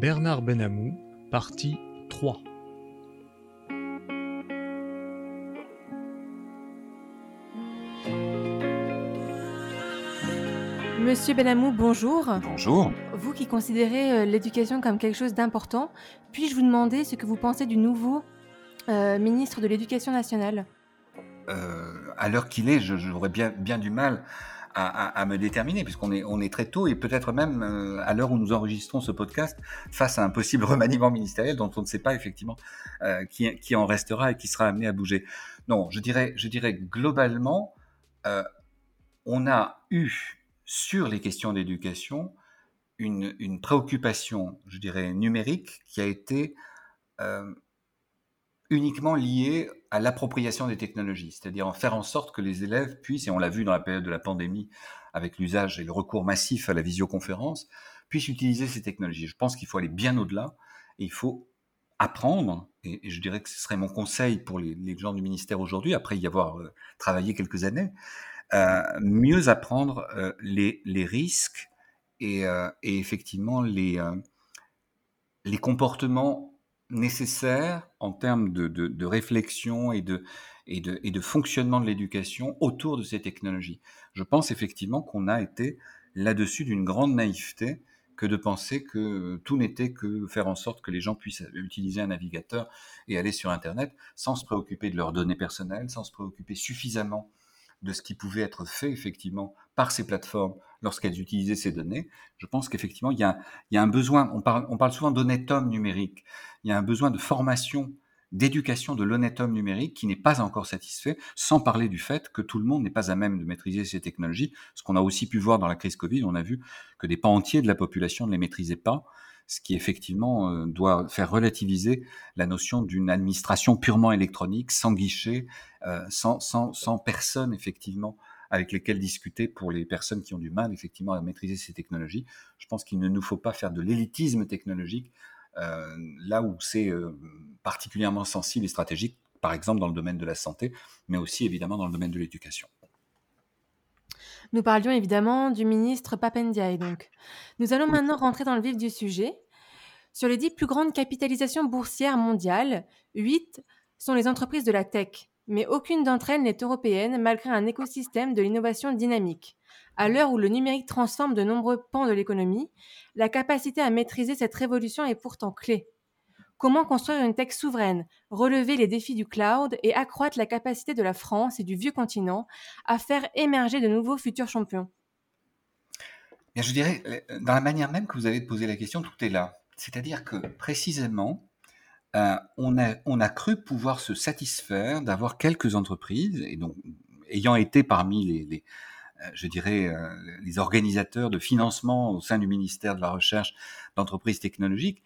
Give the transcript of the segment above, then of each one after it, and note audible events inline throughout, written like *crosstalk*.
Bernard Benamou, partie 3. Monsieur Benamou, bonjour. Bonjour. Vous qui considérez euh, l'éducation comme quelque chose d'important, puis-je vous demander ce que vous pensez du nouveau euh, ministre de l'Éducation nationale? Euh, à l'heure qu'il est, je- j'aurais bien, bien du mal à, me déterminer, puisqu'on est, on est très tôt, et peut-être même euh, à l'heure où nous enregistrons ce podcast, face à un possible *laughs* remaniement ministériel dont on ne sait pas effectivement euh, qui, qui en restera et qui sera amené à bouger. Non, je dirais, je dirais globalement, euh, on a eu sur les questions d'éducation une, préoccupation, je dirais, numérique qui a été uniquement liée à l'appropriation des technologies, c'est-à-dire en faire en sorte que les élèves puissent, et on l'a vu dans la période de la pandémie avec l'usage et le recours massif à la visioconférence, puissent utiliser ces technologies. Je pense qu'il faut aller bien au-delà et il faut apprendre, et, je dirais que ce serait mon conseil pour les, gens du ministère aujourd'hui, après y avoir euh, travaillé quelques années, euh, mieux apprendre euh, les, risques et, et effectivement les, les comportements nécessaires en termes de, de, de réflexion et de, et, de, et de fonctionnement de l'éducation autour de ces technologies. Je pense effectivement qu'on a été là-dessus d'une grande naïveté que de penser que tout n'était que faire en sorte que les gens puissent utiliser un navigateur et aller sur Internet sans se préoccuper de leurs données personnelles, sans se préoccuper suffisamment de ce qui pouvait être fait effectivement par ces plateformes lorsqu'elles utilisaient ces données. Je pense qu'effectivement, il y a, il y a un besoin, on parle, on parle souvent d'honnête homme numérique, il y a un besoin de formation, d'éducation de l'honnête homme numérique qui n'est pas encore satisfait, sans parler du fait que tout le monde n'est pas à même de maîtriser ces technologies. Ce qu'on a aussi pu voir dans la crise Covid, on a vu que des pans entiers de la population ne les maîtrisaient pas, ce qui effectivement euh, doit faire relativiser la notion d'une administration purement électronique, sans guichet, euh, sans, sans, sans personne effectivement avec lesquelles discuter pour les personnes qui ont du mal effectivement à maîtriser ces technologies. Je pense qu'il ne nous faut pas faire de l'élitisme technologique euh, là où c'est euh, particulièrement sensible et stratégique, par exemple dans le domaine de la santé, mais aussi évidemment dans le domaine de l'éducation. Nous parlions évidemment du ministre Papendiaï, donc. Nous allons maintenant rentrer dans le vif du sujet. Sur les dix plus grandes capitalisations boursières mondiales, huit sont les entreprises de la tech, mais aucune d'entre elles n'est européenne malgré un écosystème de l'innovation dynamique. À l'heure où le numérique transforme de nombreux pans de l'économie, la capacité à maîtriser cette révolution est pourtant clé. Comment construire une tech souveraine, relever les défis du cloud et accroître la capacité de la France et du vieux continent à faire émerger de nouveaux futurs champions? Je dirais, dans la manière même que vous avez posé la question, tout est là. C'est-à-dire que précisément, euh, on, a, cru pouvoir se satisfaire d'avoir quelques entreprises, et donc ayant été parmi les, euh, je dirais, euh, les organisateurs de financement au sein du ministère de la Recherche d'entreprises technologiques,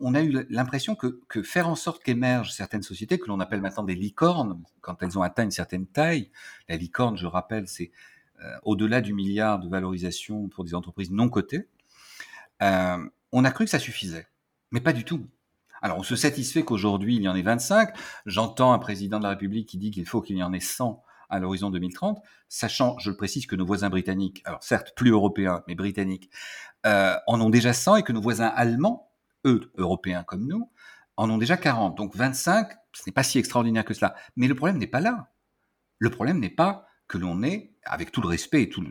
on, a eu l'impression que, faire en sorte qu'émergent certaines sociétés, que l'on appelle maintenant des licornes, quand elles ont atteint une certaine taille, la licorne, je rappelle, c'est au-delà du milliard de valorisation pour des entreprises non cotées, on a cru que ça suffisait, mais pas du tout. Alors on se satisfait qu'aujourd'hui il y en ait 25, j'entends un président de la République qui dit qu'il faut qu'il y en ait 100 à l'horizon 2030, sachant, je le précise, que nos voisins britanniques, alors certes plus européens, mais britanniques, euh, en ont déjà 100 et que nos voisins allemands, eux, européens comme nous, en ont déjà 40. Donc 25, ce n'est pas si extraordinaire que cela. Mais le problème n'est pas là. Le problème n'est pas que l'on ait, avec tout le respect et tous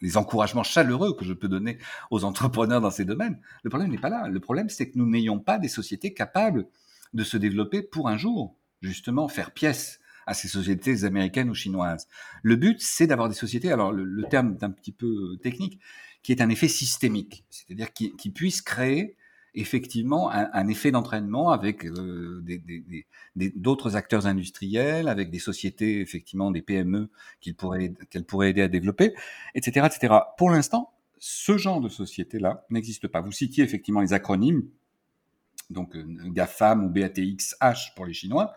les encouragements chaleureux que je peux donner aux entrepreneurs dans ces domaines, le problème n'est pas là. Le problème, c'est que nous n'ayons pas des sociétés capables de se développer pour un jour, justement, faire pièce à ces sociétés américaines ou chinoises. Le but, c'est d'avoir des sociétés, alors le, terme est un petit peu technique, qui est un effet systémique, c'est-à-dire qui, qui puisse créer effectivement un, effet d'entraînement avec euh, d'autres acteurs industriels, avec des sociétés, effectivement des PME qu'elles pourraient, aider à développer, etc. etc. Pour l'instant, ce genre de société-là n'existe pas. Vous citiez effectivement les acronymes, donc euh, GAFAM ou BATXH pour les Chinois.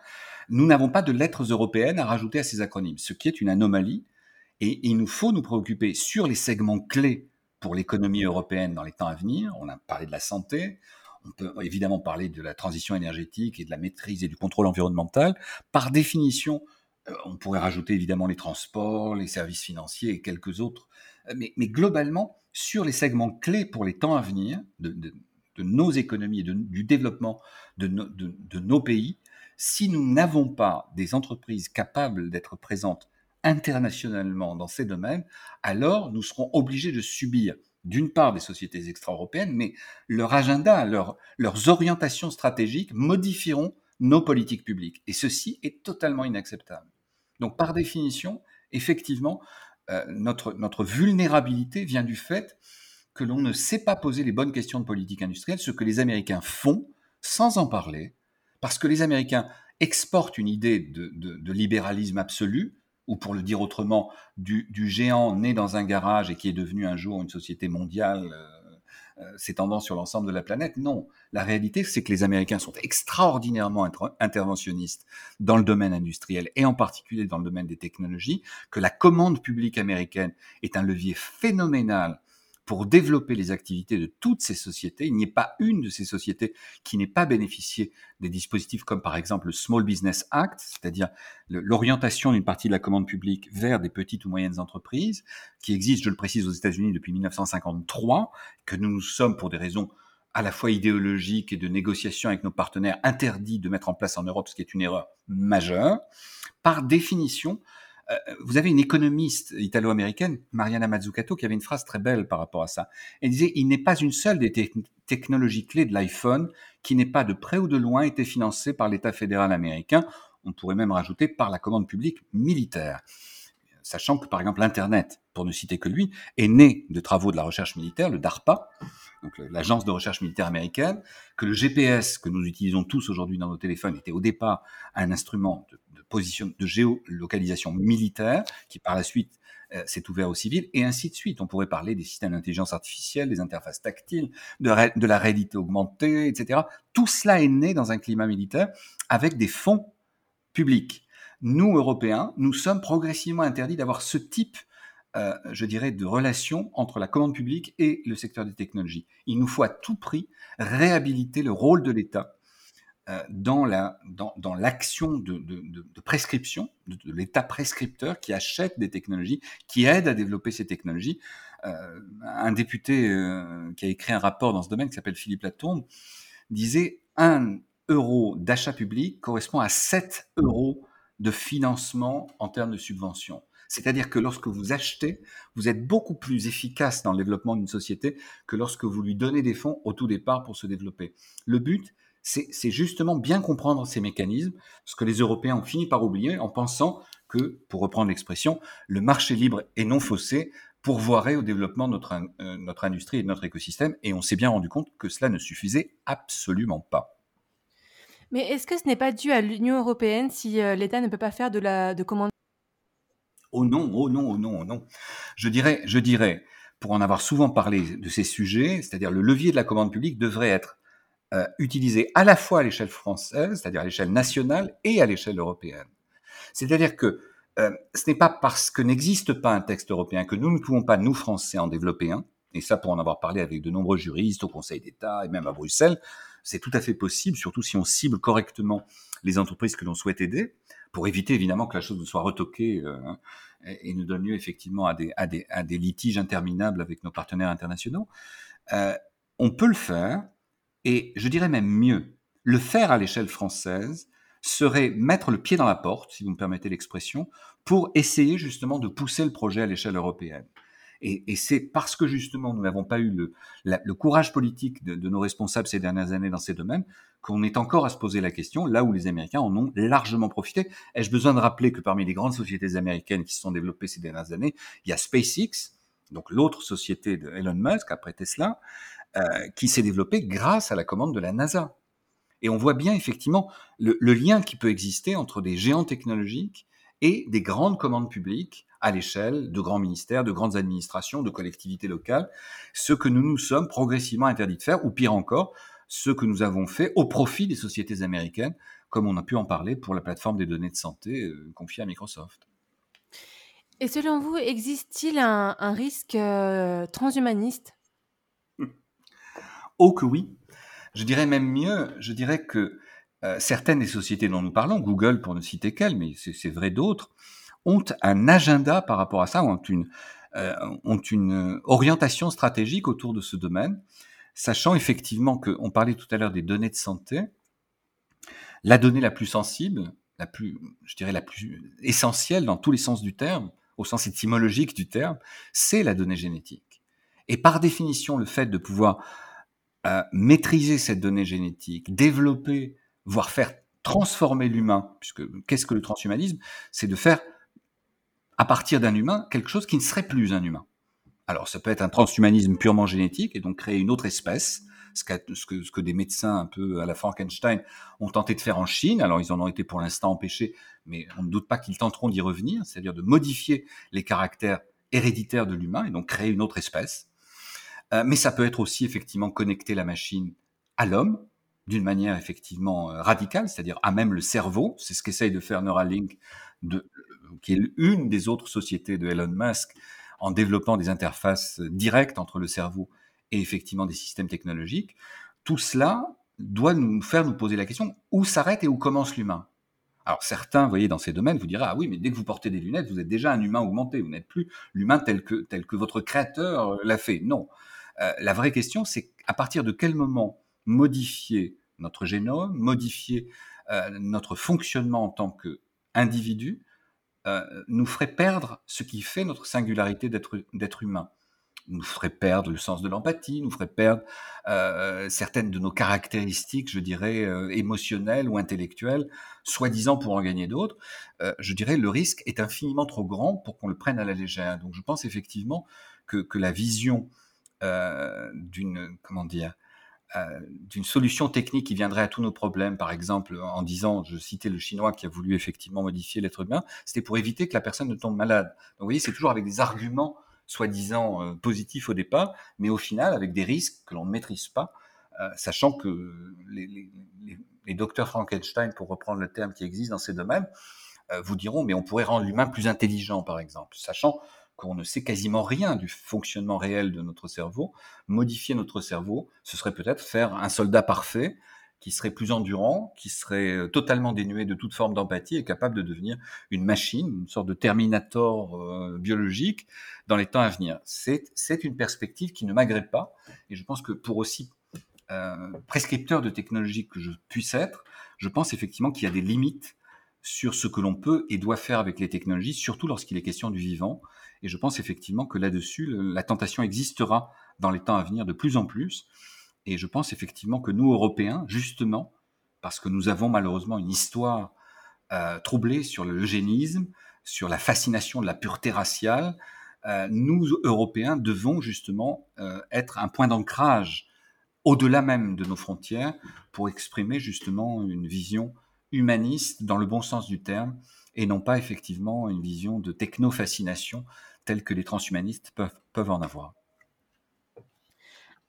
Nous n'avons pas de lettres européennes à rajouter à ces acronymes, ce qui est une anomalie. Et il nous faut nous préoccuper sur les segments clés pour l'économie européenne dans les temps à venir. On a parlé de la santé, on peut évidemment parler de la transition énergétique et de la maîtrise et du contrôle environnemental. Par définition, on pourrait rajouter évidemment les transports, les services financiers et quelques autres. Mais, globalement, sur les segments clés pour les temps à venir de, nos économies et du développement de nos pays, si nous n'avons pas des entreprises capables d'être présentes internationalement dans ces domaines, alors nous serons obligés de subir d'une part des sociétés extra-européennes, mais leur agenda, leurs orientations stratégiques modifieront nos politiques publiques. Et ceci est totalement inacceptable. Donc par définition, effectivement, euh, notre, notre vulnérabilité vient du fait que l'on ne sait pas poser les bonnes questions de politique industrielle, ce que les Américains font sans en parler, parce que les Américains exportent une idée de libéralisme absolu, ou pour le dire autrement, du, géant né dans un garage et qui est devenu un jour une société mondiale euh, euh, s'étendant sur l'ensemble de la planète. Non, la réalité, c'est que les Américains sont extraordinairement interventionnistes dans le domaine industriel et en particulier dans le domaine des technologies, que la commande publique américaine est un levier phénoménal pour développer les activités de toutes ces sociétés. Il n'y a pas une de ces sociétés qui n'ait pas bénéficié des dispositifs comme par exemple le Small Business Act, c'est-à-dire l'orientation d'une partie de la commande publique vers des petites ou moyennes entreprises, qui existe, je le précise, aux États-Unis depuis 1953, que nous nous sommes pour des raisons à la fois idéologiques et de négociation avec nos partenaires interdits de mettre en place en Europe, ce qui est une erreur majeure. Par définition, vous avez une économiste italo-américaine, Mariana Mazzucato, qui avait une phrase très belle par rapport à ça. Elle disait, il n'est pas une seule des technologies clés de l'iPhone qui n'est pas de près ou de loin été financée par l'État fédéral américain. On pourrait même rajouter par la commande publique militaire. Sachant que, par exemple, l'Internet, pour ne citer que lui, est né de travaux de la recherche militaire, le DARPA, l'agence de recherche militaire américaine, que le GPS que nous utilisons tous aujourd'hui dans nos téléphones était au départ un instrument de position de géolocalisation militaire, qui par la suite euh, s'est ouvert aux civils, et ainsi de suite. On pourrait parler des systèmes d'intelligence artificielle, des interfaces tactiles, de, de la réalité augmentée, etc. Tout cela est né dans un climat militaire avec des fonds publics. Nous, Européens, nous sommes progressivement interdits d'avoir ce type euh, je dirais, de relation entre la commande publique et le secteur des technologies. Il nous faut à tout prix réhabiliter le rôle de l'État euh, dans la dans, l'action de, prescription de, l'État prescripteur qui achète des technologies, qui aide à développer ces technologies. Euh, un député qui a écrit un rapport dans ce domaine qui s'appelle Philippe Latombe disait un euro d'achat public correspond à 7 euros de financement en termes de subvention. C'est-à-dire que lorsque vous achetez, vous êtes beaucoup plus efficace dans le développement d'une société que lorsque vous lui donnez des fonds au tout départ pour se développer. Le but, c'est justement bien comprendre ces mécanismes, ce que les Européens ont fini par oublier en pensant que, pour reprendre l'expression, le marché libre et non faussé pourvoirait au développement de notre, euh, notre industrie et de notre écosystème, et on s'est bien rendu compte que cela ne suffisait absolument pas. Mais est-ce que ce n'est pas dû à l'Union européenne si euh, l'État ne peut pas faire de la de Oh non, oh non, oh non, oh non. Je dirais, je dirais, pour en avoir souvent parlé de ces sujets, c'est-à-dire le levier de la commande publique devrait être euh, utilisé à la fois à l'échelle française, c'est-à-dire à, l'échelle nationale, et à l'échelle européenne. C'est-à-dire que euh, ce n'est pas parce que n'existe pas un texte européen que nous ne pouvons pas, nous Français, en développer un. Et ça, pour en avoir parlé avec de nombreux juristes au Conseil d'État et même à Bruxelles, c'est tout à fait possible, surtout si on cible correctement les entreprises que l'on souhaite aider, pour éviter évidemment que la chose ne soit retoquée euh, et, et, ne donne lieu effectivement à des, litiges interminables avec nos partenaires internationaux. Euh, on peut le faire, et je dirais même mieux, le faire à l'échelle française serait mettre le pied dans la porte, si vous me permettez l'expression, pour essayer justement de pousser le projet à l'échelle européenne. Et, c'est parce que justement nous n'avons pas eu le, courage politique de, nos responsables ces dernières années dans ces domaines qu'on est encore à se poser la question, là où les Américains en ont largement profité. Ai-je besoin de rappeler que parmi les grandes sociétés américaines qui se sont développées ces dernières années, il y a SpaceX, donc l'autre société de Elon Musk après Tesla, euh, qui s'est développé grâce à la commande de la NASA. Et on voit bien effectivement le, lien qui peut exister entre des géants technologiques et des grandes commandes publiques à l'échelle de grands ministères, de grandes administrations, de collectivités locales, ce que nous nous sommes progressivement interdits de faire, ou pire encore, ce que nous avons fait au profit des sociétés américaines, comme on a pu en parler pour la plateforme des données de santé euh, confiée à Microsoft. Et selon vous, existe-t-il un, risque euh, transhumaniste? Oh que oui. Je dirais même mieux, je dirais que euh, certaines des sociétés dont nous parlons, Google pour ne citer qu'elles, mais c'est vrai d'autres, ont un agenda par rapport à ça, ont une, euh, ont une orientation stratégique autour de ce domaine, sachant effectivement qu'on parlait tout à l'heure des données de santé, la donnée la plus sensible, la plus, je dirais la plus essentielle dans tous les sens du terme, au sens étymologique du terme, c'est la donnée génétique. Et par définition, le fait de pouvoir euh, maîtriser cette donnée génétique, développer, voire faire transformer l'humain, puisque qu'est-ce que le transhumanisme? C'est de faire à partir d'un humain quelque chose qui ne serait plus un humain. Alors ça peut être un transhumanisme purement génétique et donc créer une autre espèce, ce que, des médecins un peu à la Frankenstein ont tenté de faire en Chine. Alors ils en ont été pour l'instant empêchés, mais on ne doute pas qu'ils tenteront d'y revenir, c'est-à-dire de modifier les caractères héréditaires de l'humain et donc créer une autre espèce. Euh, mais ça peut être aussi effectivement connecter la machine à l'homme d'une manière effectivement euh, radicale, c'est-à-dire à même le cerveau. C'est ce qu'essaye de faire Neuralink, qui est une des autres sociétés de Elon Musk, en développant des interfaces directes entre le cerveau et effectivement des systèmes technologiques. Tout cela doit nous faire nous poser la question où s'arrête et où commence l'humain? Alors certains, vous voyez, dans ces domaines, vous direz ah oui, mais dès que vous portez des lunettes, vous êtes déjà un humain augmenté, vous n'êtes plus l'humain tel que tel que votre créateur euh, l'a fait. Non, euh, la vraie question, c'est à partir de quel moment modifier notre génome, modifier euh, notre fonctionnement en tant qu'individu, nous ferait perdre ce qui fait notre singularité d'être humain nous ferait perdre le sens de l'empathie, nous ferait perdre euh, certaines de nos caractéristiques, je dirais, euh, émotionnelles ou intellectuelles, soi-disant pour en gagner d'autres. Euh, je dirais le risque est infiniment trop grand pour qu'on le prenne à la légère. Donc je pense effectivement que, que la vision euh, d'une comment dire euh, d'une solution technique qui viendrait à tous nos problèmes, par exemple en disant, je citais le chinois qui a voulu effectivement modifier l'être humain, c'était pour éviter que la personne ne tombe malade. Vous voyez, c'est toujours avec des arguments soi-disant euh, positif au départ, mais au final avec des risques que l'on ne maîtrise pas, euh, sachant que les, docteurs Frankenstein, pour reprendre le terme qui existe dans ces domaines, euh, vous diront, mais on pourrait rendre l'humain plus intelligent, par exemple, sachant qu'on ne sait quasiment rien du fonctionnement réel de notre cerveau. Modifier notre cerveau, ce serait peut-être faire un soldat parfait qui serait plus endurant, qui serait euh, totalement dénué de toute forme d'empathie et capable de devenir une machine, une sorte de Terminator euh, biologique dans les temps à venir. C'est, une perspective qui ne m'agrée pas et je pense que pour aussi euh, prescripteur de technologie que je puisse être, je pense effectivement qu'il y a des limites sur ce que l'on peut et doit faire avec les technologies, surtout lorsqu'il est question du vivant. Et je pense effectivement que là-dessus, la tentation existera dans les temps à venir de plus en plus. Et je pense effectivement que nous, Européens, justement, parce que nous avons malheureusement une histoire euh, troublée sur l'eugénisme, sur la fascination de la pureté raciale, euh, nous, Européens, devons justement euh, être un point d'ancrage au-delà même de nos frontières pour exprimer justement une vision humaniste dans le bon sens du terme et non pas effectivement une vision de techno-fascination telle que les transhumanistes peuvent, peuvent en avoir.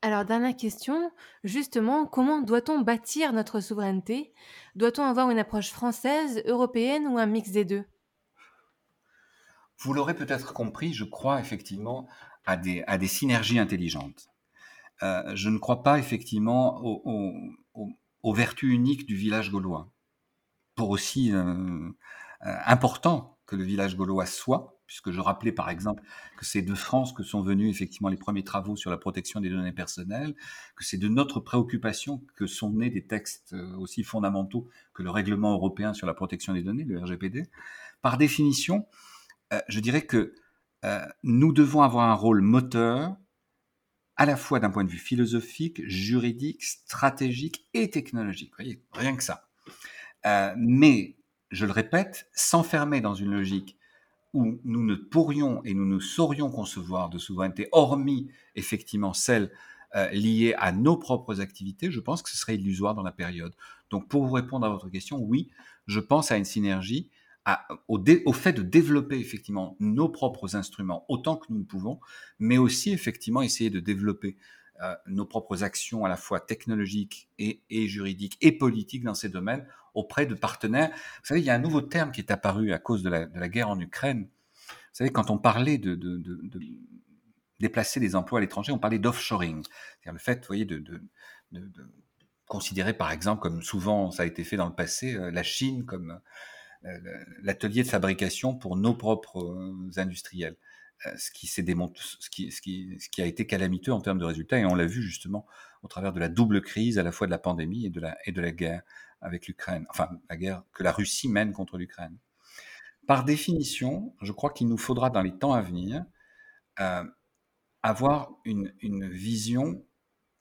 Alors, dernière question, justement, comment doit-on bâtir notre souveraineté? Doit-on avoir une approche française, européenne ou un mix des deux? Vous l'aurez peut-être compris, je crois effectivement à des, à des synergies intelligentes. Euh, je ne crois pas effectivement aux, vertus uniques du village gaulois. Pour aussi euh, euh, important que le village gaulois soit, puisque je rappelais par exemple que c'est de France que sont venus effectivement les premiers travaux sur la protection des données personnelles, que c'est de notre préoccupation que sont nés des textes euh, aussi fondamentaux que le règlement européen sur la protection des données, le RGPD. Par définition, euh, je dirais que euh, nous devons avoir un rôle moteur à la fois d'un point de vue philosophique, juridique, stratégique et technologique. Vous voyez, rien que ça. mais, je le répète, s'enfermer dans une logique où nous ne pourrions et nous ne saurions concevoir de souveraineté, hormis effectivement celle euh, liée à nos propres activités, je pense que ce serait illusoire dans la période. Donc pour vous répondre à votre question, oui, je pense à une synergie, au, au, fait de développer effectivement nos propres instruments autant que nous le pouvons, mais aussi effectivement essayer de développer nos propres actions à la fois technologiques et, juridiques et politiques dans ces domaines auprès de partenaires. Vous savez, il y a un nouveau terme qui est apparu à cause de la, guerre en Ukraine. Vous savez, quand on parlait de, déplacer des emplois à l'étranger, on parlait d'offshoring. C'est-à-dire le fait, voyez, de, considérer par exemple, comme souvent ça a été fait dans le passé, la Chine comme l'atelier de fabrication pour nos propres industriels. Ce qui, ce, qui, ce, qui, ce qui a été calamiteux en termes de résultats, et on l'a vu justement au travers de la double crise, à la fois de la pandémie et de la, guerre avec l'Ukraine, enfin la guerre que la Russie mène contre l'Ukraine. Par définition, je crois qu'il nous faudra dans les temps à venir euh, avoir une, une, vision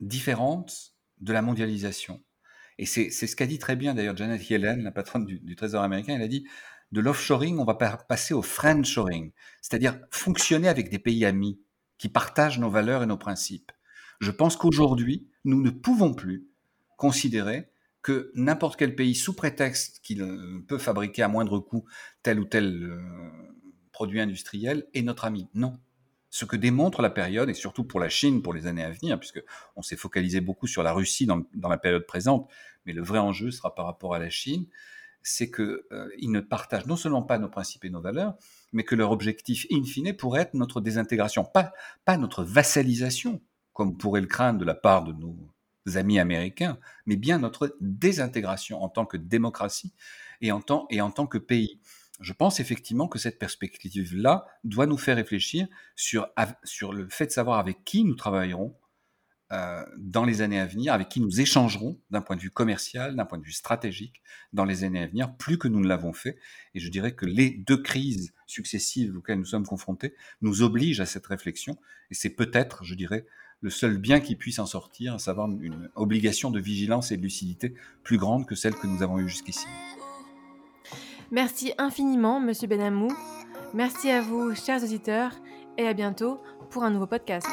différente de la mondialisation. Et c'est ce qu'a dit très bien d'ailleurs Janet Yellen, la patronne du, du Trésor américain. Elle a dit de l'offshoring, on va passer au friendshoring, c'est-à-dire fonctionner avec des pays amis qui partagent nos valeurs et nos principes. Je pense qu'aujourd'hui, nous ne pouvons plus considérer que n'importe quel pays, sous prétexte qu'il euh, peut fabriquer à moindre coût tel ou tel euh, produit industriel, est notre ami. Non. Ce que démontre la période, et surtout pour la Chine pour les années à venir, puisque on s'est focalisé beaucoup sur la Russie dans, la période présente, mais le vrai enjeu sera par rapport à la Chine, c'est qu'ils euh, ne partagent non seulement pas nos principes et nos valeurs, mais que leur objectif in fine pourrait être notre désintégration, pas, pas notre vassalisation, comme pourrait le craindre de la part de nos amis américains, mais bien notre désintégration en tant que démocratie et en tant, et en tant que pays. Je pense effectivement que cette perspective-là doit nous faire réfléchir sur, sur le fait de savoir avec qui nous travaillerons euh, dans les années à venir, avec qui nous échangerons d'un point de vue commercial, d'un point de vue stratégique dans les années à venir, plus que nous ne l'avons fait. Et je dirais que les deux crises successives auxquelles nous sommes confrontés nous obligent à cette réflexion. Et c'est peut-être, je dirais, le seul bien qui puisse en sortir, à savoir une obligation de vigilance et de lucidité plus grande que celle que nous avons eue jusqu'ici. Merci infiniment, Monsieur Benamou. Merci à vous, chers auditeurs, et à bientôt pour un nouveau podcast.